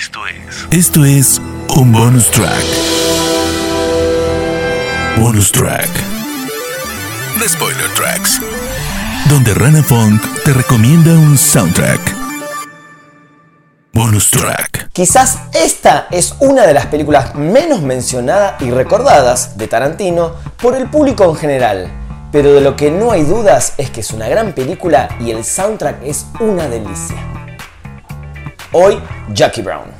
Esto es. Esto es un bonus track. Bonus track. The Spoiler Tracks. Donde Rana Funk te recomienda un soundtrack. Bonus track. Quizás esta es una de las películas menos mencionadas y recordadas de Tarantino por el público en general. Pero de lo que no hay dudas es que es una gran película y el soundtrack es una delicia. Hoy, Jackie Brown.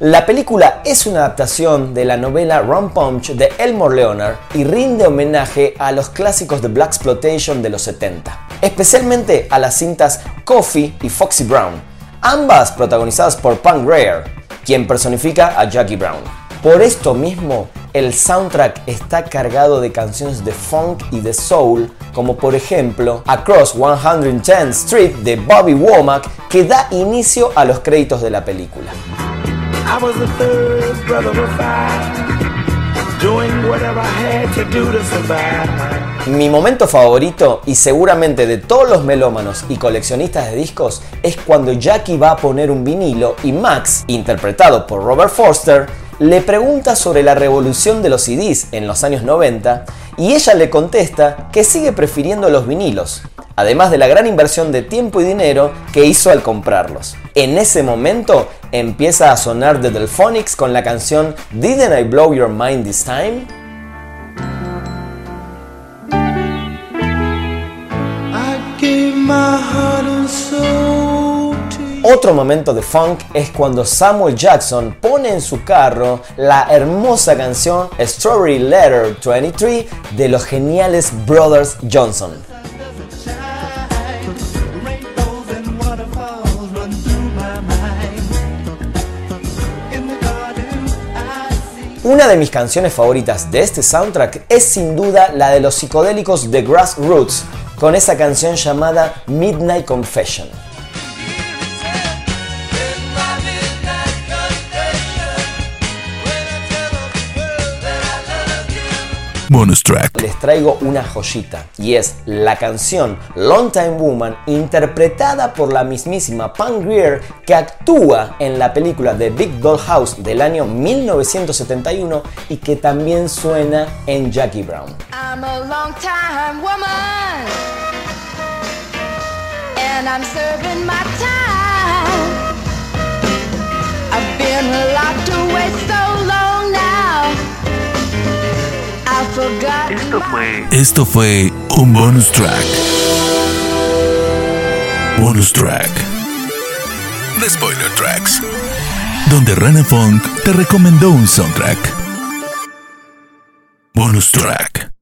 La película es una adaptación de la novela Rum Punch de Elmore Leonard y rinde homenaje a los clásicos de Black Exploitation de los 70, especialmente a las cintas Coffee y Foxy Brown, ambas protagonizadas por Punk Greer, quien personifica a Jackie Brown. Por esto mismo, el soundtrack está cargado de canciones de funk y de soul, como por ejemplo Across 110th Street de Bobby Womack, que da inicio a los créditos de la película. Mi momento favorito, y seguramente de todos los melómanos y coleccionistas de discos, es cuando Jackie va a poner un vinilo y Max, interpretado por Robert Forster, le pregunta sobre la revolución de los CDs en los años 90 y ella le contesta que sigue prefiriendo los vinilos, además de la gran inversión de tiempo y dinero que hizo al comprarlos. En ese momento empieza a sonar The Delphonics con la canción Didn't I Blow Your Mind This Time? Otro momento de funk es cuando Samuel Jackson pone en su carro la hermosa canción Strawberry Letter 23 de los geniales Brothers Johnson. Una de mis canciones favoritas de este soundtrack es sin duda la de los psicodélicos The Grassroots, con esa canción llamada Midnight Confession. Bonus track. Les traigo una joyita y es la canción Long Time Woman interpretada por la mismísima Pam Grier que actúa en la película The Big Doll House del año 1971 y que también suena en Jackie Brown. I'm a long time woman and I'm serving my time. Esto fue un bonus track. Bonus track. The Spoiler Tracks. Donde Rana Funk te recomendó un soundtrack. Bonus track.